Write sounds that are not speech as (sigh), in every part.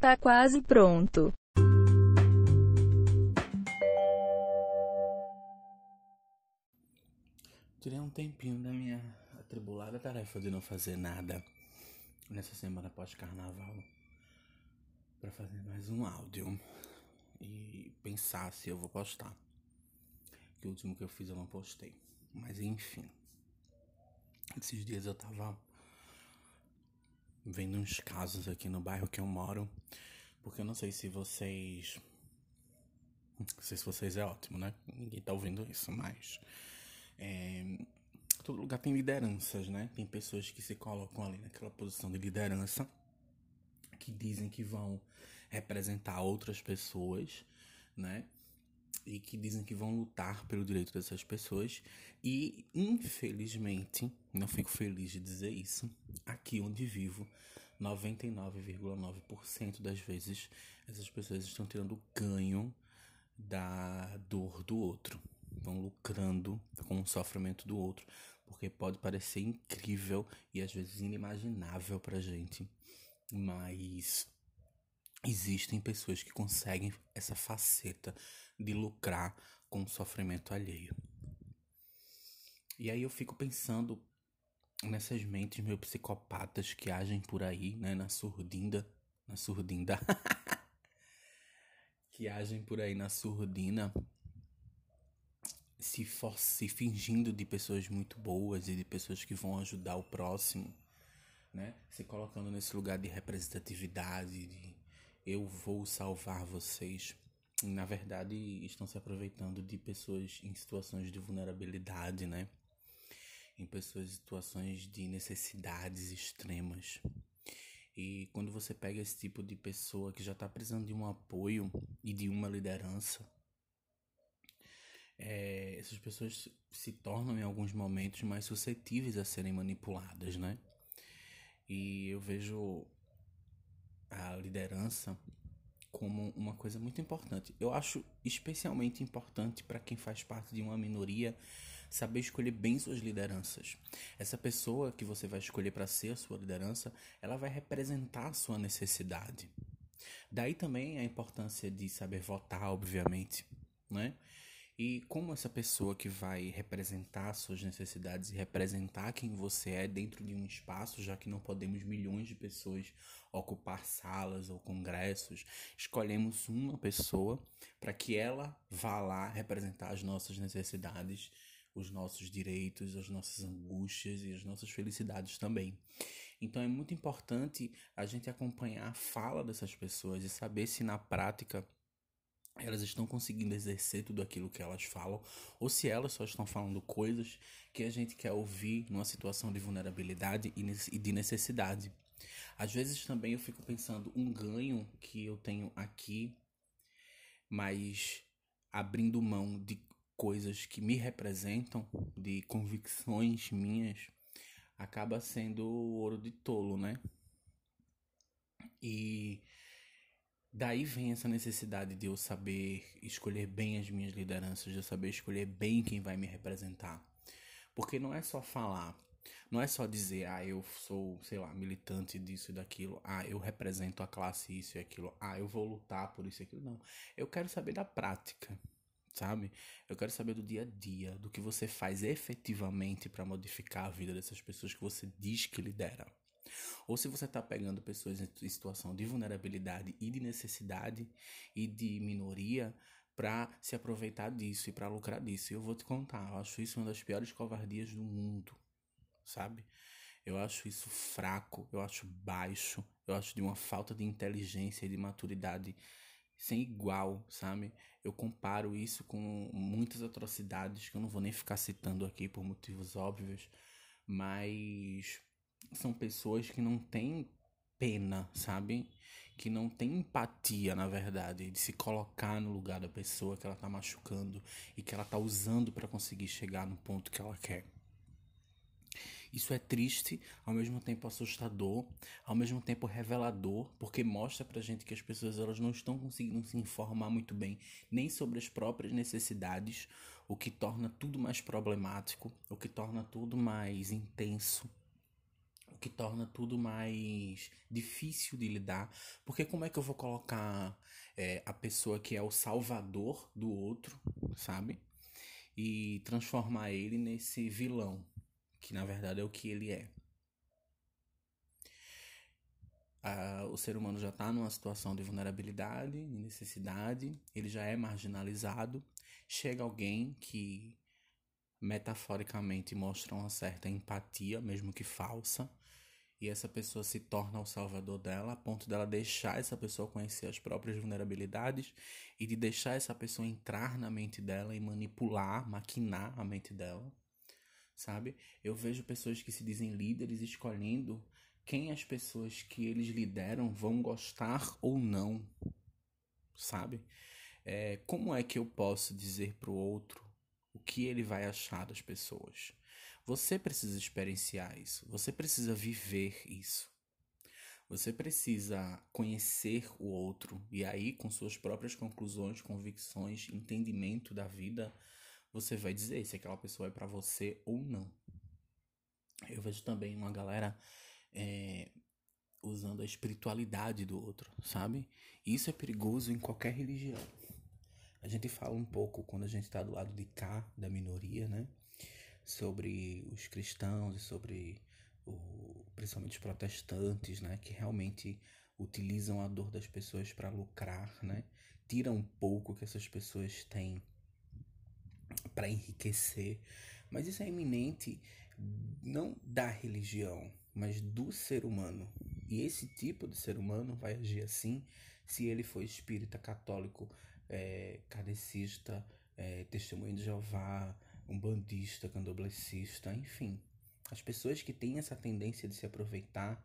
Tá quase pronto. Tirei um tempinho da minha atribulada tarefa de não fazer nada nessa semana pós-carnaval para fazer mais um áudio e pensar se eu vou postar. Que o último que eu fiz eu não postei. Mas enfim. Esses dias eu tava vendo uns casos aqui no bairro que eu moro. Porque eu não sei se vocês. Não sei se vocês é ótimo, né? Ninguém tá ouvindo isso, mas. É, todo lugar tem lideranças, né? Tem pessoas que se colocam ali naquela posição de liderança, que dizem que vão representar outras pessoas, né? E que dizem que vão lutar pelo direito dessas pessoas. E, infelizmente, não fico feliz de dizer isso, aqui onde vivo, 99,9% das vezes essas pessoas estão tirando ganho da dor do outro vão lucrando com o sofrimento do outro, porque pode parecer incrível e às vezes inimaginável pra gente, mas existem pessoas que conseguem essa faceta de lucrar com o sofrimento alheio. E aí eu fico pensando nessas mentes meio psicopatas que agem por aí, né, na surdinda, na surdinda, (laughs) que agem por aí na surdina se, for, se fingindo de pessoas muito boas e de pessoas que vão ajudar o próximo, né? Se colocando nesse lugar de representatividade, de eu vou salvar vocês. Na verdade, estão se aproveitando de pessoas em situações de vulnerabilidade, né? Em pessoas em situações de necessidades extremas. E quando você pega esse tipo de pessoa que já está precisando de um apoio e de uma liderança, é, essas pessoas se tornam em alguns momentos mais suscetíveis a serem manipuladas, né? E eu vejo a liderança como uma coisa muito importante. Eu acho especialmente importante para quem faz parte de uma minoria saber escolher bem suas lideranças. Essa pessoa que você vai escolher para ser a sua liderança, ela vai representar a sua necessidade. Daí também a importância de saber votar, obviamente, né? E como essa pessoa que vai representar suas necessidades e representar quem você é dentro de um espaço, já que não podemos milhões de pessoas ocupar salas ou congressos, escolhemos uma pessoa para que ela vá lá representar as nossas necessidades, os nossos direitos, as nossas angústias e as nossas felicidades também. Então é muito importante a gente acompanhar a fala dessas pessoas e saber se na prática elas estão conseguindo exercer tudo aquilo que elas falam, ou se elas só estão falando coisas que a gente quer ouvir numa situação de vulnerabilidade e de necessidade. Às vezes também eu fico pensando um ganho que eu tenho aqui, mas abrindo mão de coisas que me representam, de convicções minhas, acaba sendo ouro de tolo, né? E Daí vem essa necessidade de eu saber escolher bem as minhas lideranças, de eu saber escolher bem quem vai me representar. Porque não é só falar, não é só dizer, ah, eu sou, sei lá, militante disso e daquilo, ah, eu represento a classe isso e aquilo, ah, eu vou lutar por isso e aquilo. Não. Eu quero saber da prática, sabe? Eu quero saber do dia a dia, do que você faz efetivamente para modificar a vida dessas pessoas que você diz que lidera. Ou se você está pegando pessoas em situação de vulnerabilidade e de necessidade e de minoria para se aproveitar disso e para lucrar disso. E eu vou te contar, eu acho isso uma das piores covardias do mundo, sabe? Eu acho isso fraco, eu acho baixo, eu acho de uma falta de inteligência e de maturidade sem igual, sabe? Eu comparo isso com muitas atrocidades que eu não vou nem ficar citando aqui por motivos óbvios, mas são pessoas que não têm pena, sabe? Que não têm empatia, na verdade, de se colocar no lugar da pessoa que ela tá machucando e que ela tá usando para conseguir chegar no ponto que ela quer. Isso é triste, ao mesmo tempo assustador, ao mesmo tempo revelador, porque mostra pra gente que as pessoas elas não estão conseguindo se informar muito bem nem sobre as próprias necessidades, o que torna tudo mais problemático, o que torna tudo mais intenso o que torna tudo mais difícil de lidar. Porque como é que eu vou colocar é, a pessoa que é o salvador do outro, sabe? E transformar ele nesse vilão, que na verdade é o que ele é. Ah, o ser humano já está numa situação de vulnerabilidade, de necessidade, ele já é marginalizado. Chega alguém que metaforicamente mostra uma certa empatia, mesmo que falsa, e essa pessoa se torna o salvador dela, a ponto dela deixar essa pessoa conhecer as próprias vulnerabilidades e de deixar essa pessoa entrar na mente dela e manipular, maquinar a mente dela, sabe? Eu vejo pessoas que se dizem líderes escolhendo quem as pessoas que eles lideram vão gostar ou não, sabe? É, como é que eu posso dizer para o outro o que ele vai achar das pessoas? Você precisa experienciar isso, você precisa viver isso. Você precisa conhecer o outro e aí, com suas próprias conclusões, convicções, entendimento da vida, você vai dizer se aquela pessoa é para você ou não. Eu vejo também uma galera é, usando a espiritualidade do outro, sabe? Isso é perigoso em qualquer religião. A gente fala um pouco quando a gente está do lado de cá, da minoria, né? Sobre os cristãos e sobre o, principalmente os protestantes, né? Que realmente utilizam a dor das pessoas para lucrar, né? Tira um pouco que essas pessoas têm para enriquecer. Mas isso é iminente não da religião, mas do ser humano. E esse tipo de ser humano vai agir assim se ele for espírita, católico, é, cadecista, é, testemunho de Jeová, um bandista, candomblessista, enfim. As pessoas que têm essa tendência de se aproveitar,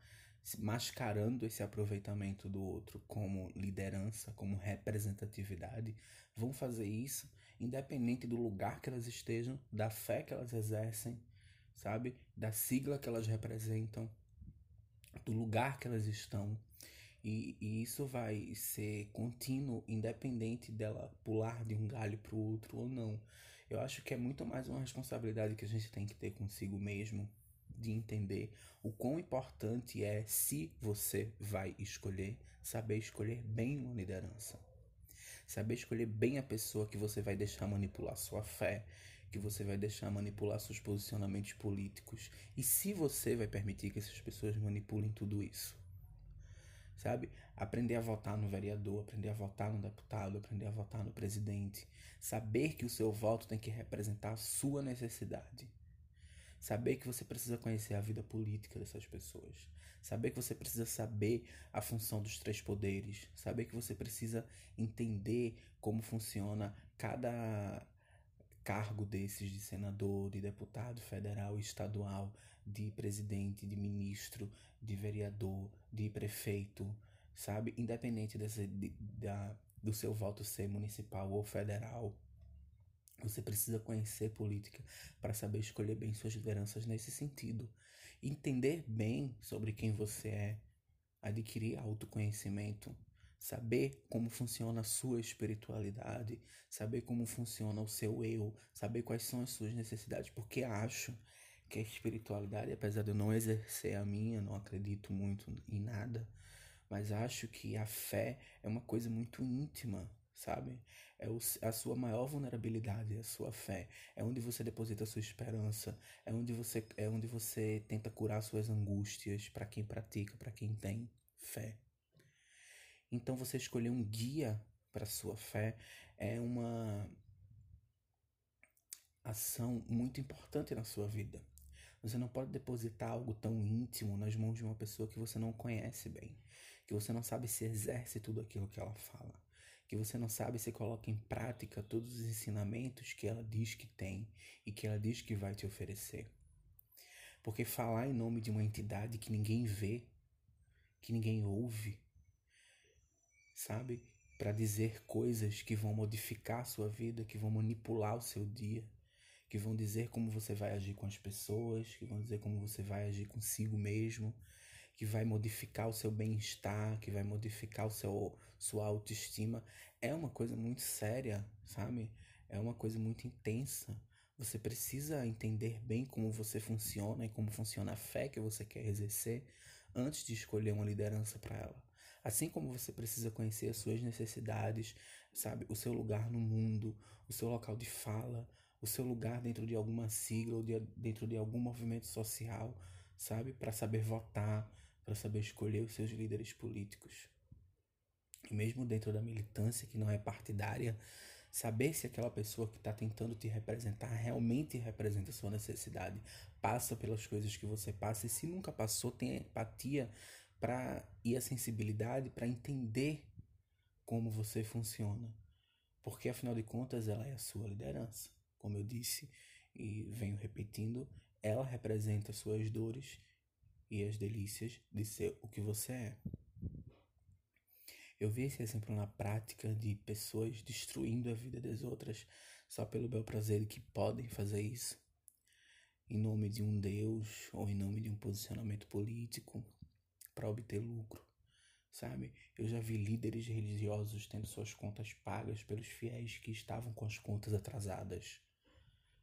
mascarando esse aproveitamento do outro como liderança, como representatividade, vão fazer isso independente do lugar que elas estejam, da fé que elas exercem, sabe? Da sigla que elas representam, do lugar que elas estão. E, e isso vai ser contínuo, independente dela pular de um galho para o outro ou não. Eu acho que é muito mais uma responsabilidade que a gente tem que ter consigo mesmo, de entender o quão importante é se você vai escolher, saber escolher bem uma liderança. Saber escolher bem a pessoa que você vai deixar manipular sua fé, que você vai deixar manipular seus posicionamentos políticos e se você vai permitir que essas pessoas manipulem tudo isso. Sabe? Aprender a votar no vereador, aprender a votar no deputado, aprender a votar no presidente. Saber que o seu voto tem que representar a sua necessidade. Saber que você precisa conhecer a vida política dessas pessoas. Saber que você precisa saber a função dos três poderes. Saber que você precisa entender como funciona cada cargo desses de senador, de deputado federal estadual, de presidente, de ministro, de vereador, de prefeito, sabe? Independente desse, de, da, do seu voto ser municipal ou federal. Você precisa conhecer política para saber escolher bem suas lideranças nesse sentido. Entender bem sobre quem você é, adquirir autoconhecimento saber como funciona a sua espiritualidade, saber como funciona o seu eu, saber quais são as suas necessidades, porque acho que a espiritualidade, apesar de eu não exercer a minha, não acredito muito em nada, mas acho que a fé é uma coisa muito íntima, sabe? É a sua maior vulnerabilidade, a sua fé. É onde você deposita a sua esperança, é onde você é onde você tenta curar suas angústias para quem pratica, para quem tem fé. Então você escolher um guia para sua fé é uma ação muito importante na sua vida. Você não pode depositar algo tão íntimo nas mãos de uma pessoa que você não conhece bem, que você não sabe se exerce tudo aquilo que ela fala, que você não sabe se coloca em prática todos os ensinamentos que ela diz que tem e que ela diz que vai te oferecer. Porque falar em nome de uma entidade que ninguém vê, que ninguém ouve, sabe? Para dizer coisas que vão modificar a sua vida, que vão manipular o seu dia, que vão dizer como você vai agir com as pessoas, que vão dizer como você vai agir consigo mesmo, que vai modificar o seu bem-estar, que vai modificar o seu sua autoestima, é uma coisa muito séria, sabe? É uma coisa muito intensa, Você precisa entender bem como você funciona e como funciona a fé que você quer exercer antes de escolher uma liderança para ela. Assim como você precisa conhecer as suas necessidades, sabe, o seu lugar no mundo, o seu local de fala, o seu lugar dentro de alguma sigla ou de, dentro de algum movimento social, sabe, para saber votar, para saber escolher os seus líderes políticos. E mesmo dentro da militância que não é partidária, Saber se aquela pessoa que está tentando te representar realmente representa a sua necessidade, passa pelas coisas que você passa, e se nunca passou, tem empatia para e a sensibilidade para entender como você funciona. Porque afinal de contas ela é a sua liderança. Como eu disse e venho repetindo, ela representa as suas dores e as delícias de ser o que você é. Eu vi esse exemplo na prática de pessoas destruindo a vida das outras só pelo bel prazer de que podem fazer isso, em nome de um Deus ou em nome de um posicionamento político para obter lucro, sabe? Eu já vi líderes religiosos tendo suas contas pagas pelos fiéis que estavam com as contas atrasadas,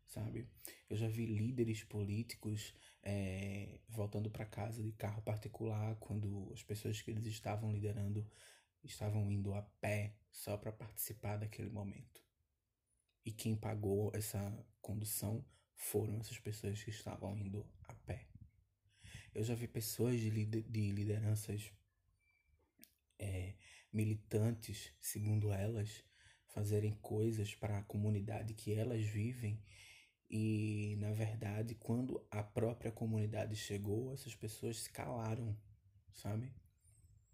sabe? Eu já vi líderes políticos é, voltando para casa de carro particular quando as pessoas que eles estavam liderando estavam indo a pé só para participar daquele momento. E quem pagou essa condução foram essas pessoas que estavam indo. Eu já vi pessoas de, de lideranças é, militantes, segundo elas, fazerem coisas para a comunidade que elas vivem e, na verdade, quando a própria comunidade chegou, essas pessoas se calaram, sabe?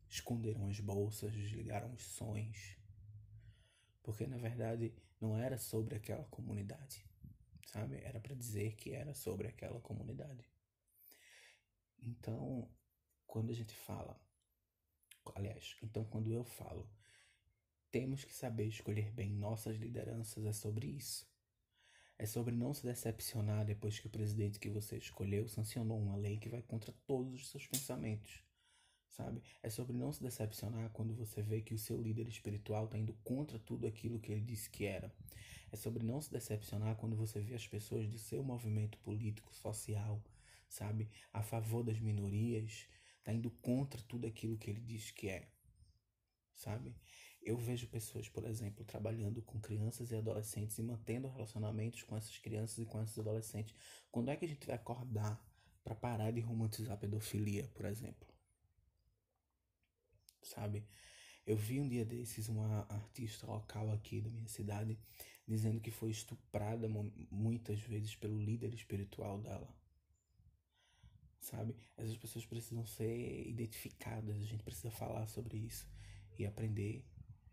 esconderam as bolsas, desligaram os sons, porque na verdade não era sobre aquela comunidade, sabe? Era para dizer que era sobre aquela comunidade. Então, quando a gente fala, aliás, então quando eu falo, temos que saber escolher bem nossas lideranças, é sobre isso. É sobre não se decepcionar depois que o presidente que você escolheu sancionou uma lei que vai contra todos os seus pensamentos sabe? É sobre não se decepcionar quando você vê que o seu líder espiritual está indo contra tudo aquilo que ele disse que era. É sobre não se decepcionar quando você vê as pessoas do seu movimento político, social, sabe, a favor das minorias, tá indo contra tudo aquilo que ele diz que é, sabe? Eu vejo pessoas, por exemplo, trabalhando com crianças e adolescentes e mantendo relacionamentos com essas crianças e com esses adolescentes. Quando é que a gente vai acordar para parar de romantizar a pedofilia, por exemplo? sabe? Eu vi um dia desses uma artista local aqui da minha cidade dizendo que foi estuprada muitas vezes pelo líder espiritual dela. Sabe? Essas pessoas precisam ser identificadas, a gente precisa falar sobre isso e aprender,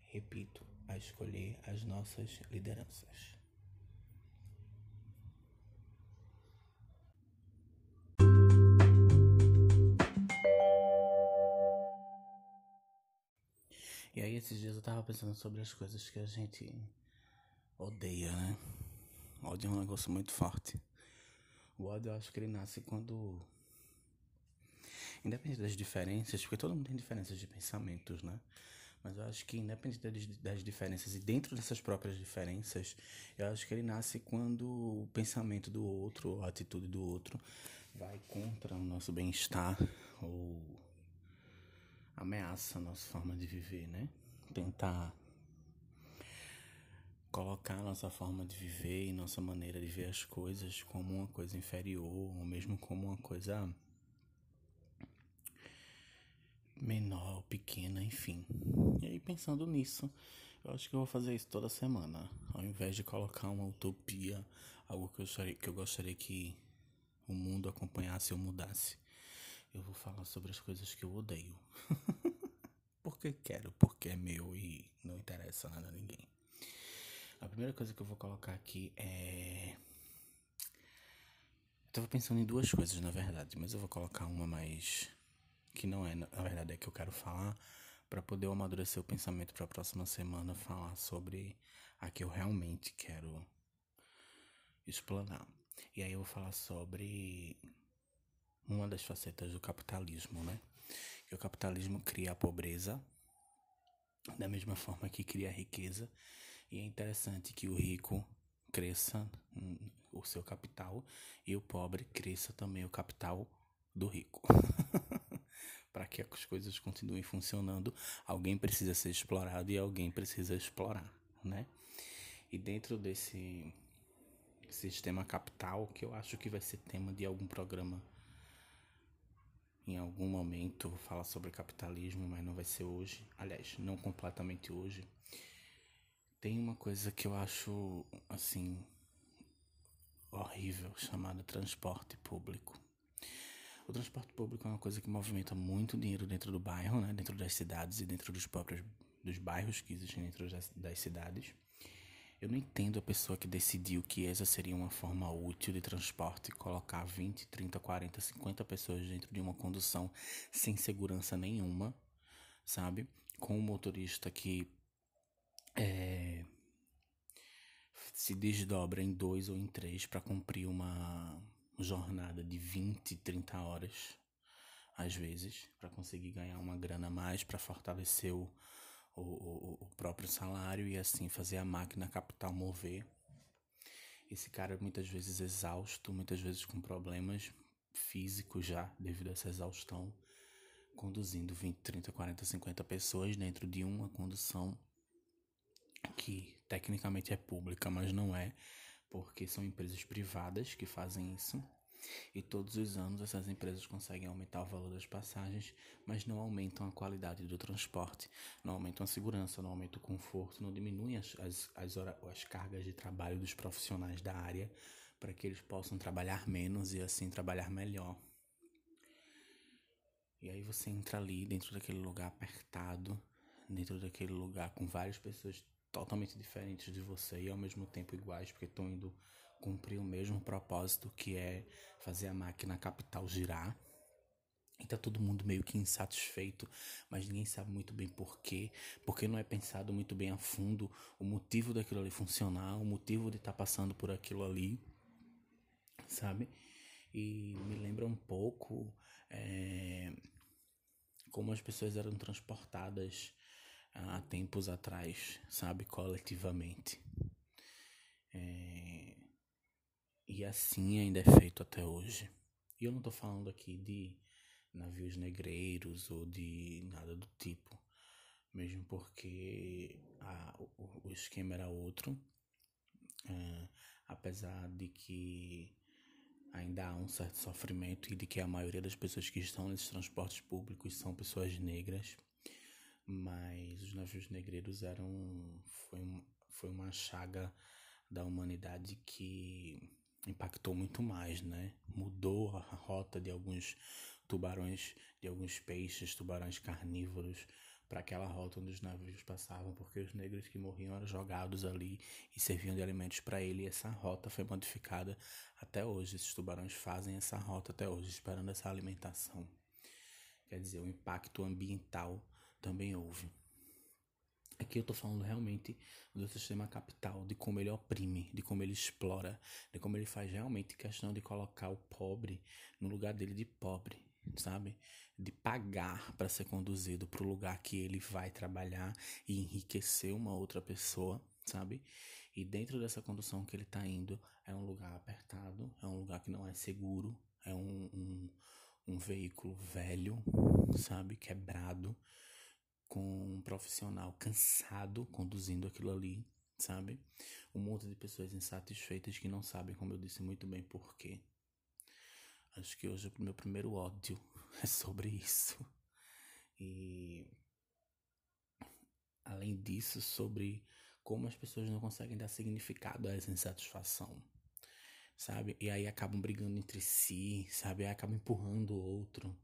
repito, a escolher as nossas lideranças. E aí esses dias eu tava pensando sobre as coisas que a gente odeia, né? ódio é um negócio muito forte. O ódio eu acho que ele nasce quando. Independente das diferenças, porque todo mundo tem diferenças de pensamentos, né? Mas eu acho que independente das diferenças e dentro dessas próprias diferenças, eu acho que ele nasce quando o pensamento do outro, a atitude do outro vai contra o nosso bem-estar ou ameaça a nossa forma de viver, né? Tentar colocar nossa forma de viver e nossa maneira de ver as coisas como uma coisa inferior, ou mesmo como uma coisa menor, pequena, enfim. E aí pensando nisso, eu acho que eu vou fazer isso toda semana, ao invés de colocar uma utopia, algo que eu gostaria que, eu gostaria que o mundo acompanhasse ou mudasse eu vou falar sobre as coisas que eu odeio. (laughs) porque quero, porque é meu e não interessa nada a ninguém. A primeira coisa que eu vou colocar aqui é. Eu tava pensando em duas coisas, na verdade, mas eu vou colocar uma mais. Que não é, na verdade, é que eu quero falar para poder amadurecer o pensamento para a próxima semana falar sobre a que eu realmente quero explanar. E aí eu vou falar sobre uma das facetas do capitalismo, né? Que o capitalismo cria a pobreza da mesma forma que cria a riqueza. E é interessante que o rico cresça, o seu capital e o pobre cresça também o capital do rico. (laughs) Para que as coisas continuem funcionando, alguém precisa ser explorado e alguém precisa explorar, né? E dentro desse sistema capital, que eu acho que vai ser tema de algum programa em algum momento, vou falar sobre capitalismo, mas não vai ser hoje. Aliás, não completamente hoje. Tem uma coisa que eu acho assim horrível chamada transporte público. O transporte público é uma coisa que movimenta muito dinheiro dentro do bairro, né? dentro das cidades e dentro dos próprios dos bairros que existem dentro das, das cidades. Eu não entendo a pessoa que decidiu que essa seria uma forma útil de transporte, colocar 20, 30, 40, 50 pessoas dentro de uma condução sem segurança nenhuma, sabe? Com um motorista que é, se desdobra em dois ou em três para cumprir uma jornada de 20, 30 horas, às vezes, para conseguir ganhar uma grana a mais, para fortalecer o, o, o, próprio salário e assim fazer a máquina capital mover. Esse cara muitas vezes exausto, muitas vezes com problemas físicos já devido a essa exaustão, conduzindo 20, 30, 40, 50 pessoas dentro de uma condução que tecnicamente é pública, mas não é, porque são empresas privadas que fazem isso. E todos os anos essas empresas conseguem aumentar o valor das passagens, mas não aumentam a qualidade do transporte, não aumentam a segurança, não aumentam o conforto, não diminuem as, as, as, as cargas de trabalho dos profissionais da área para que eles possam trabalhar menos e assim trabalhar melhor. E aí você entra ali dentro daquele lugar apertado, dentro daquele lugar com várias pessoas totalmente diferentes de você e ao mesmo tempo iguais, porque estão indo cumprir o mesmo propósito que é fazer a máquina capital girar. E tá todo mundo meio que insatisfeito, mas ninguém sabe muito bem por quê, porque não é pensado muito bem a fundo o motivo daquilo ali funcionar, o motivo de estar tá passando por aquilo ali, sabe? E me lembra um pouco é, como as pessoas eram transportadas há tempos atrás, sabe, coletivamente. É... E assim ainda é feito até hoje. E eu não tô falando aqui de navios negreiros ou de nada do tipo, mesmo porque a, o, o esquema era outro, é, apesar de que ainda há um certo sofrimento e de que a maioria das pessoas que estão nesses transportes públicos são pessoas negras mas os navios negreiros eram foi, um, foi uma chaga da humanidade que impactou muito mais, né? Mudou a rota de alguns tubarões, de alguns peixes, tubarões carnívoros para aquela rota onde os navios passavam, porque os negros que morriam eram jogados ali e serviam de alimentos para ele. E essa rota foi modificada até hoje. Esses tubarões fazem essa rota até hoje, esperando essa alimentação. Quer dizer, o impacto ambiental também houve. Aqui eu estou falando realmente do sistema capital, de como ele oprime, de como ele explora, de como ele faz realmente questão de colocar o pobre no lugar dele de pobre, sabe? De pagar para ser conduzido para o lugar que ele vai trabalhar e enriquecer uma outra pessoa, sabe? E dentro dessa condução que ele está indo, é um lugar apertado, é um lugar que não é seguro, é um, um, um veículo velho, sabe? Quebrado com um profissional cansado conduzindo aquilo ali, sabe? Um monte de pessoas insatisfeitas que não sabem, como eu disse muito bem, por quê. Acho que hoje o meu primeiro ódio (laughs) é sobre isso. E além disso, sobre como as pessoas não conseguem dar significado a essa insatisfação, sabe? E aí acabam brigando entre si, sabe? Aí acabam empurrando o outro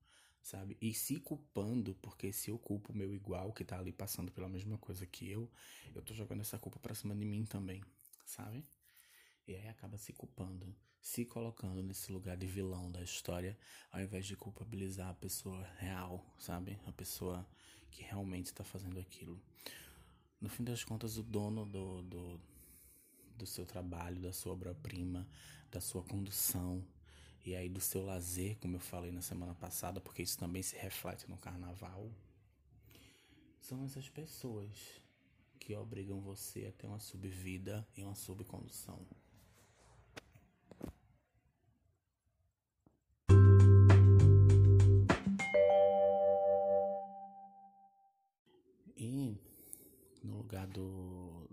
sabe? E se culpando, porque se eu culpo o meu igual, que tá ali passando pela mesma coisa que eu, eu tô jogando essa culpa pra cima de mim também, sabe? E aí acaba se culpando, se colocando nesse lugar de vilão da história, ao invés de culpabilizar a pessoa real, sabe? A pessoa que realmente tá fazendo aquilo. No fim das contas, o dono do, do, do seu trabalho, da sua obra-prima, da sua condução, e aí do seu lazer, como eu falei na semana passada, porque isso também se reflete no carnaval, são essas pessoas que obrigam você a ter uma subvida e uma subcondução. E no lugar do,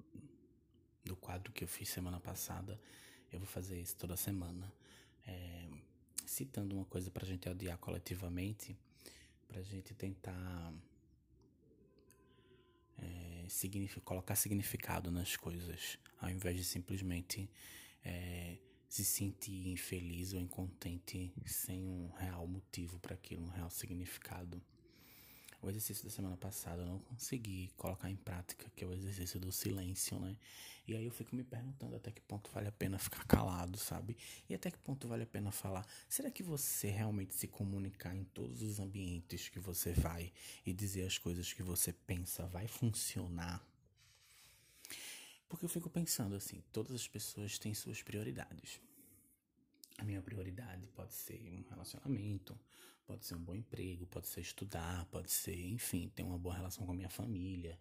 do quadro que eu fiz semana passada, eu vou fazer isso toda semana. É, citando uma coisa pra gente odiar coletivamente, pra gente tentar é, colocar significado nas coisas, ao invés de simplesmente é, se sentir infeliz ou incontente sem um real motivo para aquilo, um real significado. O exercício da semana passada eu não consegui colocar em prática, que é o exercício do silêncio, né? E aí eu fico me perguntando até que ponto vale a pena ficar calado, sabe? E até que ponto vale a pena falar. Será que você realmente se comunicar em todos os ambientes que você vai e dizer as coisas que você pensa vai funcionar? Porque eu fico pensando assim, todas as pessoas têm suas prioridades. A minha prioridade pode ser um relacionamento, pode ser um bom emprego, pode ser estudar, pode ser, enfim, ter uma boa relação com a minha família.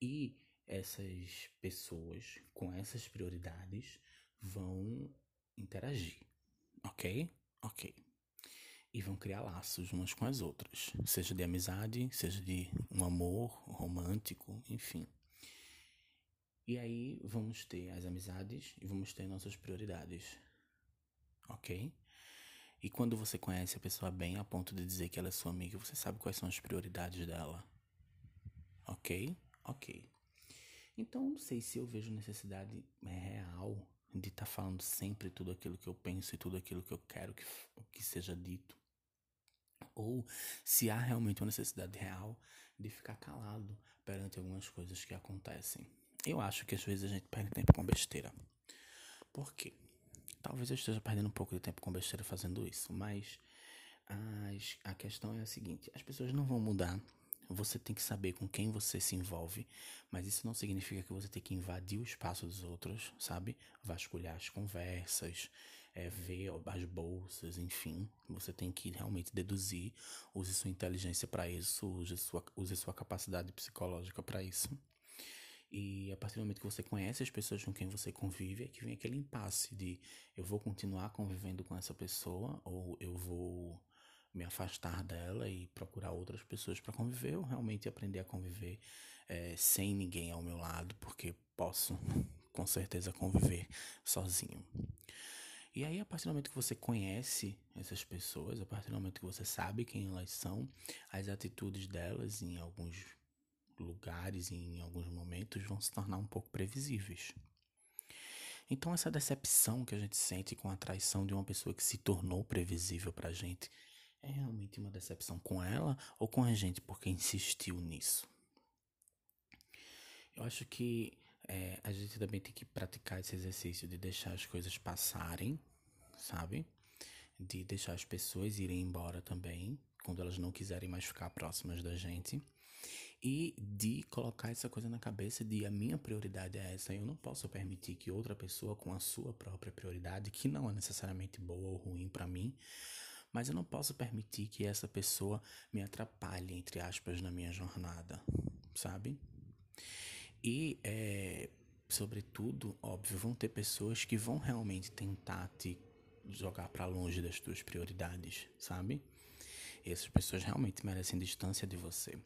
E essas pessoas com essas prioridades vão interagir, ok? Ok. E vão criar laços umas com as outras, seja de amizade, seja de um amor romântico, enfim. E aí vamos ter as amizades e vamos ter nossas prioridades. Ok? E quando você conhece a pessoa bem a ponto de dizer que ela é sua amiga, você sabe quais são as prioridades dela. Ok? Ok. Então, não sei se eu vejo necessidade real de estar tá falando sempre tudo aquilo que eu penso e tudo aquilo que eu quero que, que seja dito. Ou se há realmente uma necessidade real de ficar calado perante algumas coisas que acontecem. Eu acho que às vezes a gente perde tempo com besteira. Por quê? Talvez eu esteja perdendo um pouco de tempo com besteira fazendo isso, mas as, a questão é a seguinte: as pessoas não vão mudar. Você tem que saber com quem você se envolve, mas isso não significa que você tem que invadir o espaço dos outros, sabe? Vasculhar as conversas, é, ver as bolsas, enfim. Você tem que realmente deduzir, use sua inteligência para isso, use sua, use sua capacidade psicológica para isso. E a partir do momento que você conhece as pessoas com quem você convive, é que vem aquele impasse de eu vou continuar convivendo com essa pessoa ou eu vou me afastar dela e procurar outras pessoas para conviver ou realmente aprender a conviver é, sem ninguém ao meu lado, porque posso (laughs) com certeza conviver sozinho. E aí, a partir do momento que você conhece essas pessoas, a partir do momento que você sabe quem elas são, as atitudes delas em alguns lugares e em alguns momentos vão se tornar um pouco previsíveis. Então, essa decepção que a gente sente com a traição de uma pessoa que se tornou previsível pra gente é realmente uma decepção com ela ou com a gente porque insistiu nisso? Eu acho que é, a gente também tem que praticar esse exercício de deixar as coisas passarem, sabe? De deixar as pessoas irem embora também, quando elas não quiserem mais ficar próximas da gente e de colocar essa coisa na cabeça de a minha prioridade é essa. Eu não posso permitir que outra pessoa com a sua própria prioridade, que não é necessariamente boa ou ruim para mim, mas eu não posso permitir que essa pessoa me atrapalhe, entre aspas, na minha jornada, sabe? E, é, sobretudo, óbvio, vão ter pessoas que vão realmente tentar te jogar para longe das tuas prioridades, sabe? Essas pessoas realmente merecem distância de você.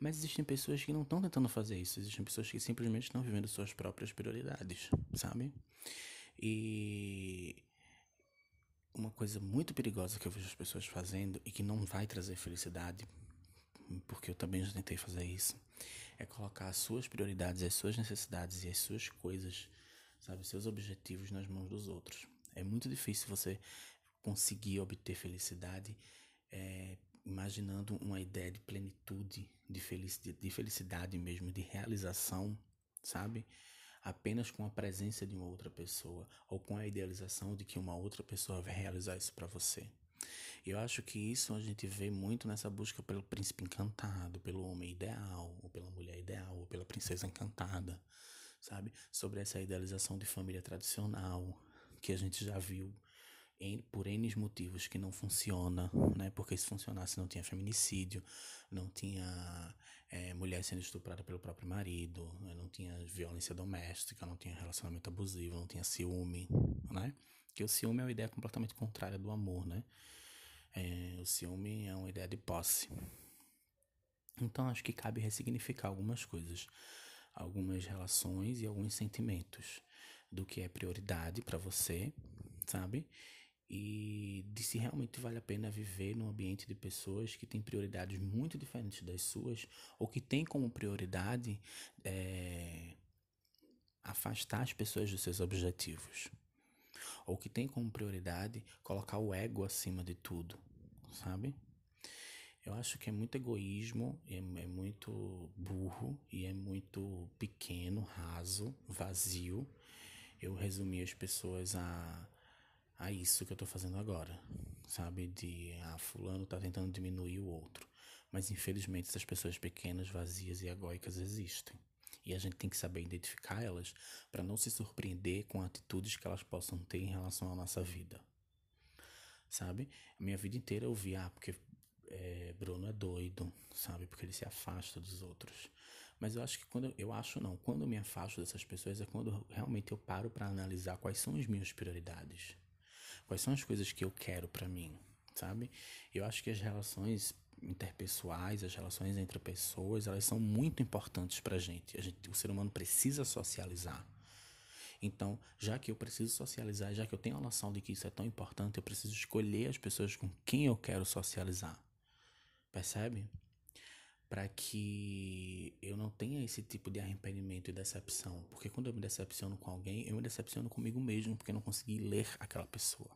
Mas existem pessoas que não estão tentando fazer isso. Existem pessoas que simplesmente estão vivendo suas próprias prioridades, sabe? E uma coisa muito perigosa que eu vejo as pessoas fazendo e que não vai trazer felicidade, porque eu também já tentei fazer isso, é colocar as suas prioridades, as suas necessidades e as suas coisas, sabe, seus objetivos nas mãos dos outros. É muito difícil você conseguir obter felicidade é, imaginando uma ideia de plenitude, de felicidade, de felicidade mesmo, de realização, sabe? Apenas com a presença de uma outra pessoa ou com a idealização de que uma outra pessoa vai realizar isso para você. Eu acho que isso a gente vê muito nessa busca pelo príncipe encantado, pelo homem ideal, ou pela mulher ideal, ou pela princesa encantada, sabe? Sobre essa idealização de família tradicional que a gente já viu por N motivos que não funciona, né? Porque se funcionasse não tinha feminicídio, não tinha é, mulher sendo estuprada pelo próprio marido, né? não tinha violência doméstica, não tinha relacionamento abusivo, não tinha ciúme, né? Que o ciúme é uma ideia completamente contrária do amor, né? É, o ciúme é uma ideia de posse. Então acho que cabe ressignificar algumas coisas, algumas relações e alguns sentimentos do que é prioridade para você, sabe? E de se realmente vale a pena viver num ambiente de pessoas que têm prioridades muito diferentes das suas ou que têm como prioridade é, afastar as pessoas dos seus objetivos ou que tem como prioridade colocar o ego acima de tudo, sabe? Eu acho que é muito egoísmo, é, é muito burro e é muito pequeno, raso, vazio. Eu resumi as pessoas a, a isso que eu tô fazendo agora, sabe? De, ah, fulano tá tentando diminuir o outro. Mas infelizmente essas pessoas pequenas, vazias e egóicas existem. E a gente tem que saber identificar elas para não se surpreender com atitudes que elas possam ter em relação à nossa vida. Sabe? A minha vida inteira eu vi, ah, porque é, Bruno é doido, sabe? Porque ele se afasta dos outros. Mas eu acho que quando eu acho não, quando eu me afasto dessas pessoas é quando realmente eu paro para analisar quais são as minhas prioridades. Quais são as coisas que eu quero para mim, sabe? Eu acho que as relações interpessoais, as relações entre pessoas, elas são muito importantes para gente. a gente. O ser humano precisa socializar. Então, já que eu preciso socializar, já que eu tenho a noção de que isso é tão importante, eu preciso escolher as pessoas com quem eu quero socializar. Percebe? Para que eu não tenha esse tipo de arrependimento e decepção. Porque quando eu me decepciono com alguém, eu me decepciono comigo mesmo, porque eu não consegui ler aquela pessoa.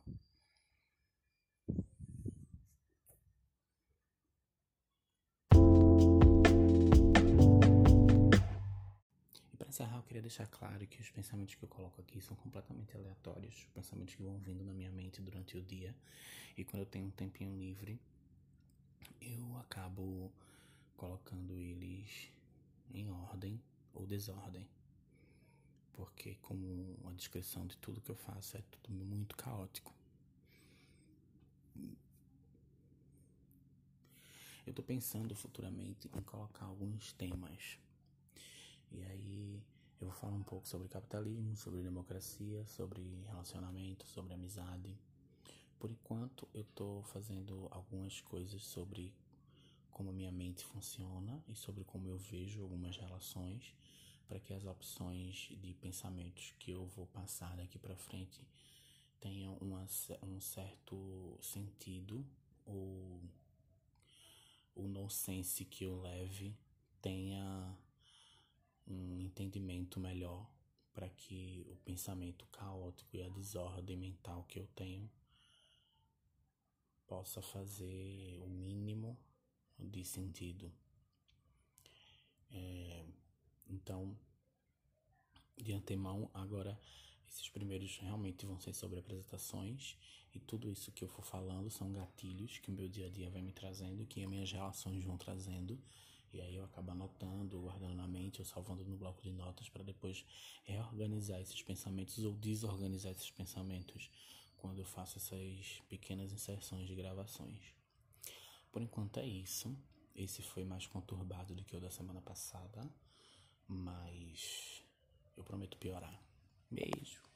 encerrar, eu queria deixar claro que os pensamentos que eu coloco aqui são completamente aleatórios, pensamentos que vão vindo na minha mente durante o dia. E quando eu tenho um tempinho livre, eu acabo colocando eles em ordem ou desordem. Porque, como a descrição de tudo que eu faço, é tudo muito caótico. Eu tô pensando futuramente em colocar alguns temas e aí eu vou falar um pouco sobre capitalismo, sobre democracia, sobre relacionamento, sobre amizade. Por enquanto eu estou fazendo algumas coisas sobre como a minha mente funciona e sobre como eu vejo algumas relações para que as opções de pensamentos que eu vou passar daqui para frente tenham uma, um certo sentido ou o nonsense que eu leve tenha um entendimento melhor para que o pensamento caótico e a desordem mental que eu tenho possa fazer o mínimo de sentido. É, então, de antemão, agora esses primeiros realmente vão ser sobre apresentações e tudo isso que eu for falando são gatilhos que o meu dia a dia vai me trazendo, que as minhas relações vão trazendo e aí eu acabo anotando, guardando na mente ou salvando no bloco de notas para depois reorganizar esses pensamentos ou desorganizar esses pensamentos quando eu faço essas pequenas inserções de gravações. Por enquanto é isso. Esse foi mais conturbado do que o da semana passada, mas eu prometo piorar. Beijo.